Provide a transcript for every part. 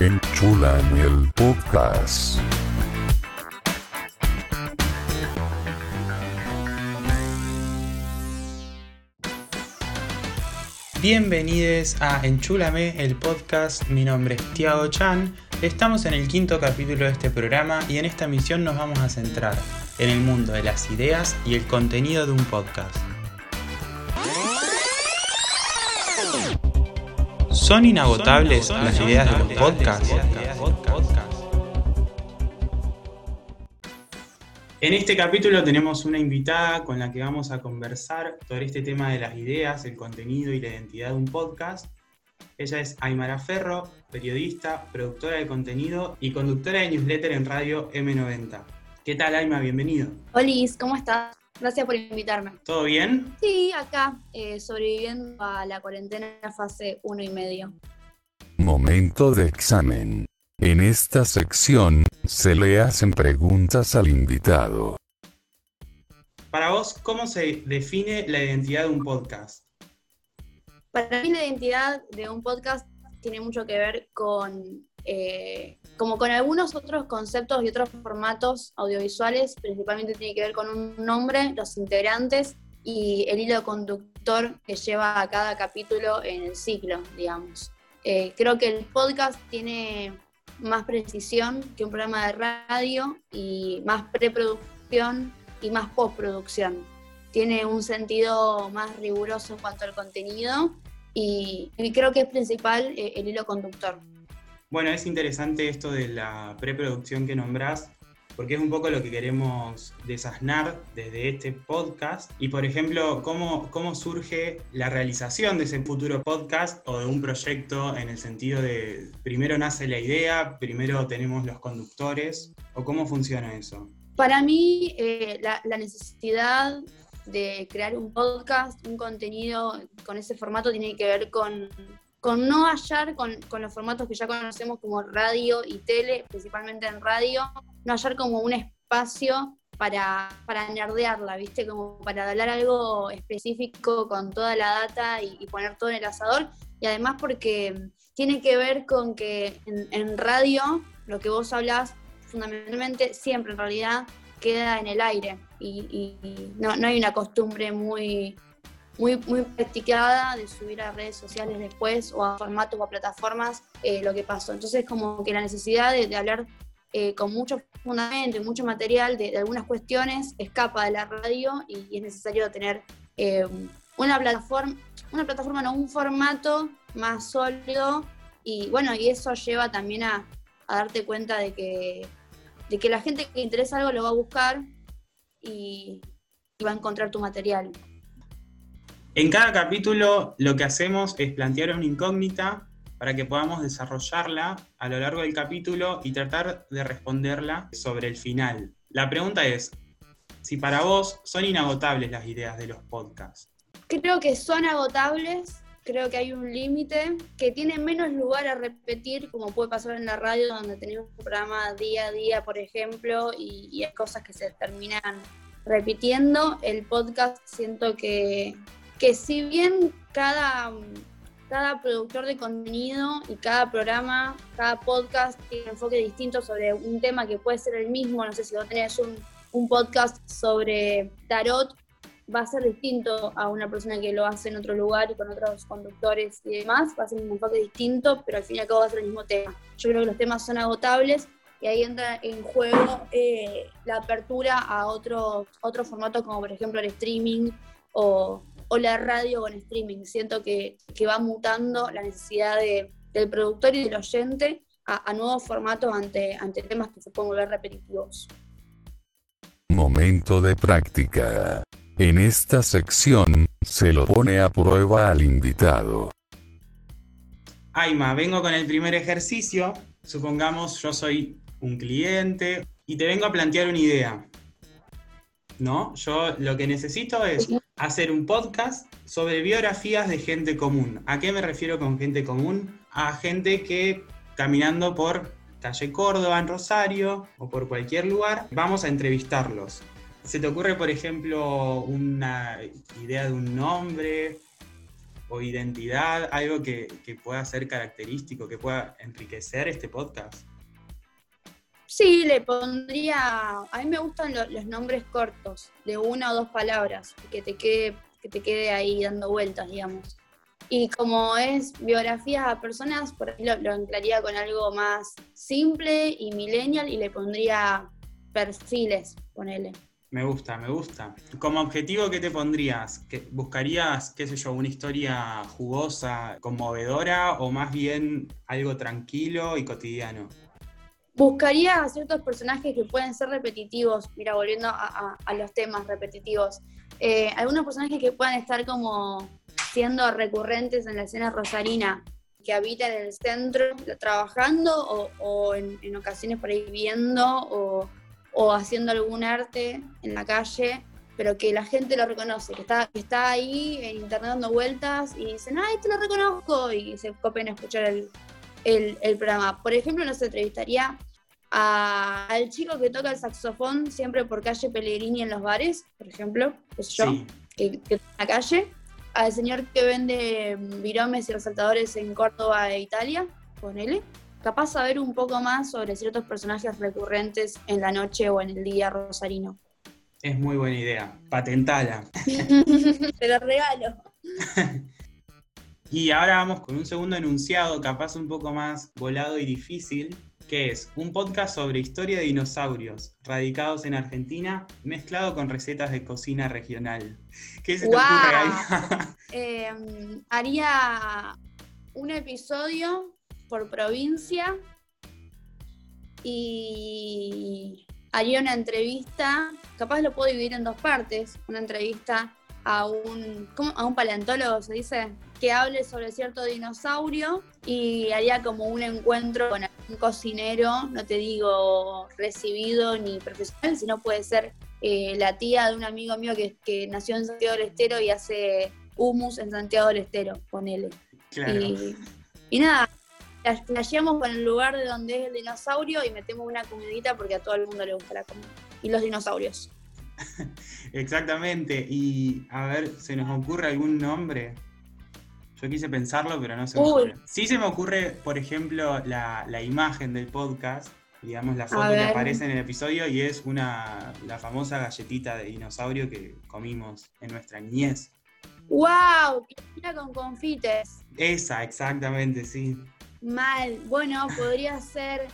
Enchulame el podcast. Bienvenidos a Enchúlame, el podcast. Mi nombre es Tiago Chan. Estamos en el quinto capítulo de este programa y en esta misión nos vamos a centrar en el mundo de las ideas y el contenido de un podcast. ¿Son inagotables las ideas de los podcasts? En este capítulo tenemos una invitada con la que vamos a conversar sobre este tema de las ideas, el contenido y la identidad de un podcast. Ella es Aymara Ferro, periodista, productora de contenido y conductora de newsletter en radio M90. ¿Qué tal, Ayma? Bienvenido. Hola, ¿cómo estás? Gracias por invitarme. ¿Todo bien? Sí, acá, eh, sobreviviendo a la cuarentena fase uno y medio. Momento de examen. En esta sección, se le hacen preguntas al invitado. Para vos, ¿cómo se define la identidad de un podcast? Para mí la identidad de un podcast tiene mucho que ver con, eh, como con algunos otros conceptos y otros formatos audiovisuales, principalmente tiene que ver con un nombre, los integrantes y el hilo conductor que lleva a cada capítulo en el ciclo, digamos. Eh, creo que el podcast tiene más precisión que un programa de radio y más preproducción y más postproducción. Tiene un sentido más riguroso en cuanto al contenido y, creo que es principal eh, el hilo conductor. Bueno, es interesante esto de la preproducción que nombrás, porque es un poco lo que queremos desasnar desde este podcast. Y por ejemplo, ¿cómo, cómo surge la realización de ese futuro podcast o de un proyecto en el sentido de primero nace la idea, primero tenemos los conductores, o cómo funciona eso? Para mí, eh, la, la necesidad de crear un podcast, un contenido con ese formato tiene que ver con con no hallar con, los formatos que ya conocemos como radio y tele, principalmente en radio, no hallar como un espacio para, para nerdearla, ¿viste? Como para hablar algo específico con toda la data y, poner todo en el asador. Y además porque tiene que ver con que en, radio lo que vos hablás fundamentalmente siempre en realidad queda en el aire y, no, no hay una costumbre muy muy, muy practicada de subir a redes sociales después o a formatos o a plataformas eh, lo que pasó. Entonces como que la necesidad de, hablar eh, con mucho fundamento mucho material de, algunas cuestiones escapa de la radio y, es necesario tener eh, una plataforma, una plataforma, no, un formato más sólido y bueno, y eso lleva también a, darte cuenta de que, de que la gente que interesa algo lo va a buscar y va a encontrar tu material. En cada capítulo lo que hacemos es plantear una incógnita para que podamos desarrollarla a lo largo del capítulo y tratar de responderla sobre el final. La pregunta es, si para vos son inagotables las ideas de los podcasts. Creo que son agotables, creo que hay un límite, que tiene menos lugar a repetir, como puede pasar en la radio, donde tenemos un programa día a día, por ejemplo, y, y hay cosas que se terminan repitiendo. El podcast siento que que si bien cada, cada productor de contenido y cada programa, cada podcast tiene un enfoque distinto sobre un tema que puede ser el mismo, no sé si vos tenés un, un podcast sobre tarot, va a ser distinto a una persona que lo hace en otro lugar y con otros conductores y demás, va a ser un enfoque distinto, pero al fin y al cabo va a ser el mismo tema. Yo creo que los temas son agotables y ahí entra en juego eh, la apertura a otros otro formatos como por ejemplo el streaming o, o la radio con streaming. Siento que, va mutando la necesidad del productor y del oyente a, nuevos formatos ante, ante temas que se pueden volver repetitivos. Momento de práctica. En esta sección, se lo pone a prueba al invitado. Aima, vengo con el primer ejercicio. Supongamos yo soy un cliente y te vengo a plantear una idea. ¿No? Yo lo que necesito es hacer un podcast sobre biografías de gente común. ¿A qué me refiero con gente común? A gente que caminando por calle Córdoba en Rosario o por cualquier lugar, vamos a entrevistarlos. ¿Se te ocurre, por ejemplo, una idea de un nombre? o identidad, algo que, que pueda ser característico, que pueda enriquecer este podcast? Sí, le pondría. A mí me gustan lo- los nombres cortos, de una o dos palabras, que te quede, que te quede ahí dando vueltas, digamos. Y como es biografías a personas, por ahí lo, lo anclaría con algo más simple y millennial y le pondría perfiles, ponele. Me gusta, me gusta. Como objetivo, ¿qué te pondrías? ¿Que ¿Buscarías, qué sé yo, una historia jugosa, conmovedora o más bien algo tranquilo y cotidiano? Buscaría a ciertos personajes que pueden ser repetitivos, mira, volviendo a, los temas repetitivos. Eh, algunos personajes que puedan estar como siendo recurrentes en la escena rosarina, que habitan en el centro trabajando o, en, ocasiones por ahí viviendo o, haciendo algún arte en la calle, pero que la gente lo reconoce, que está, que está ahí en internet dando vueltas y dicen, ay, te lo reconozco, y se copen a escuchar el, el, el programa. Por ejemplo, nos entrevistaría a- al chico que toca el saxofón siempre por calle Pellegrini en los bares, por ejemplo, sé yo, Sí, que, que en la calle, al señor que vende viromes y resaltadores en Córdoba e Italia, ponele. Capaz saber un poco más sobre ciertos personajes recurrentes en la noche o en el día rosarino. es muy buena idea. Patentala. Te lo regalo. Y ahora vamos con un segundo enunciado, capaz un poco más volado y difícil, que es un podcast sobre historia de dinosaurios, radicados en Argentina, mezclado con recetas de cocina regional. ¿Qué se te ¡Guau! ocurre ahí? Eh, haría un episodio por provincia y haría una entrevista, capaz lo puedo dividir en dos partes, una entrevista a un, ¿cómo? a un paleontólogo, se dice, que hable sobre cierto dinosaurio y haría como un encuentro con un cocinero, no te digo recibido ni profesional, sino puede ser eh, la tía de un amigo mío que, que nació en Santiago del Estero y hace humus en Santiago del Estero, ponele. Claro. Y, y nada, la flasheamos con el lugar de donde es el dinosaurio y metemos una comidita porque a todo el mundo le gusta la comida. Y los dinosaurios. Exactamente. Y a ver, ¿se nos ocurre algún nombre? Yo quise pensarlo, pero no se me ocurre. Sí se me ocurre, por ejemplo, la, la imagen del podcast, digamos la foto que aparece en el episodio y es una la famosa galletita de dinosaurio que comimos en nuestra niñez. ¡Wow! Mira con confites. Esa, exactamente, sí. Mal. Bueno, podría ser.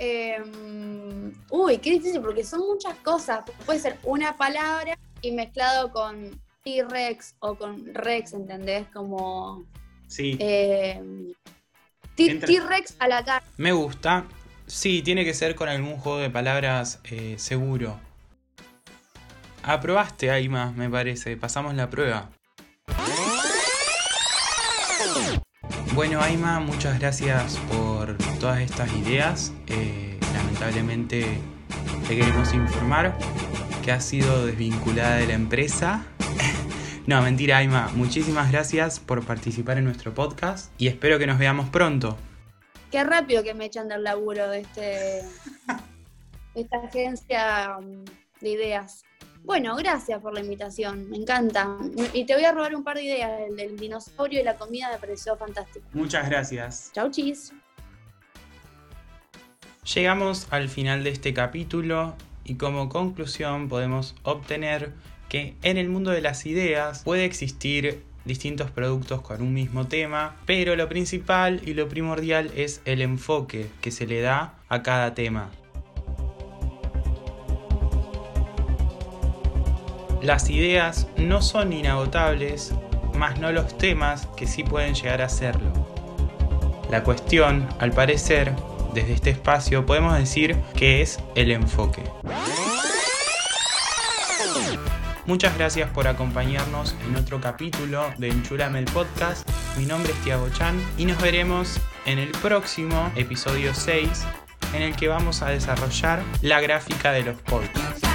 Em, uy, qué difícil porque son muchas cosas. Puede ser una palabra y mezclado con T-Rex o con Rex, ¿entendés? Como. Sí. em, T-Rex a la cara. Me gusta. Sí, tiene que ser con algún juego de palabras eh, seguro. Aprobaste, Aima, me parece. Pasamos la prueba. Bueno, Aima, muchas gracias por todas estas ideas. Eh, lamentablemente te queremos informar que has sido desvinculada de la empresa. no, mentira, Aima. Muchísimas gracias por participar en nuestro podcast y espero que nos veamos pronto. Qué rápido que me echan del laburo de este esta agencia um, de ideas. Bueno, gracias por la invitación, me encanta. Y te voy a robar un par de ideas. El del dinosaurio y la comida me pareció fantástico. Muchas gracias. Chau, chis. Llegamos al final de este capítulo y como conclusión podemos obtener que en el mundo de las ideas puede existir distintos productos con un mismo tema, pero lo principal y lo primordial es el enfoque que se le da a cada tema. Las ideas no son inagotables, más no los temas que sí pueden llegar a serlo. La cuestión, al parecer, desde este espacio podemos decir que es el enfoque. Muchas gracias por acompañarnos en otro capítulo de Enchulame el Podcast. Mi nombre es Tiago Chan y nos veremos en el próximo episodio 6 en el que vamos a desarrollar la gráfica de los podcasts.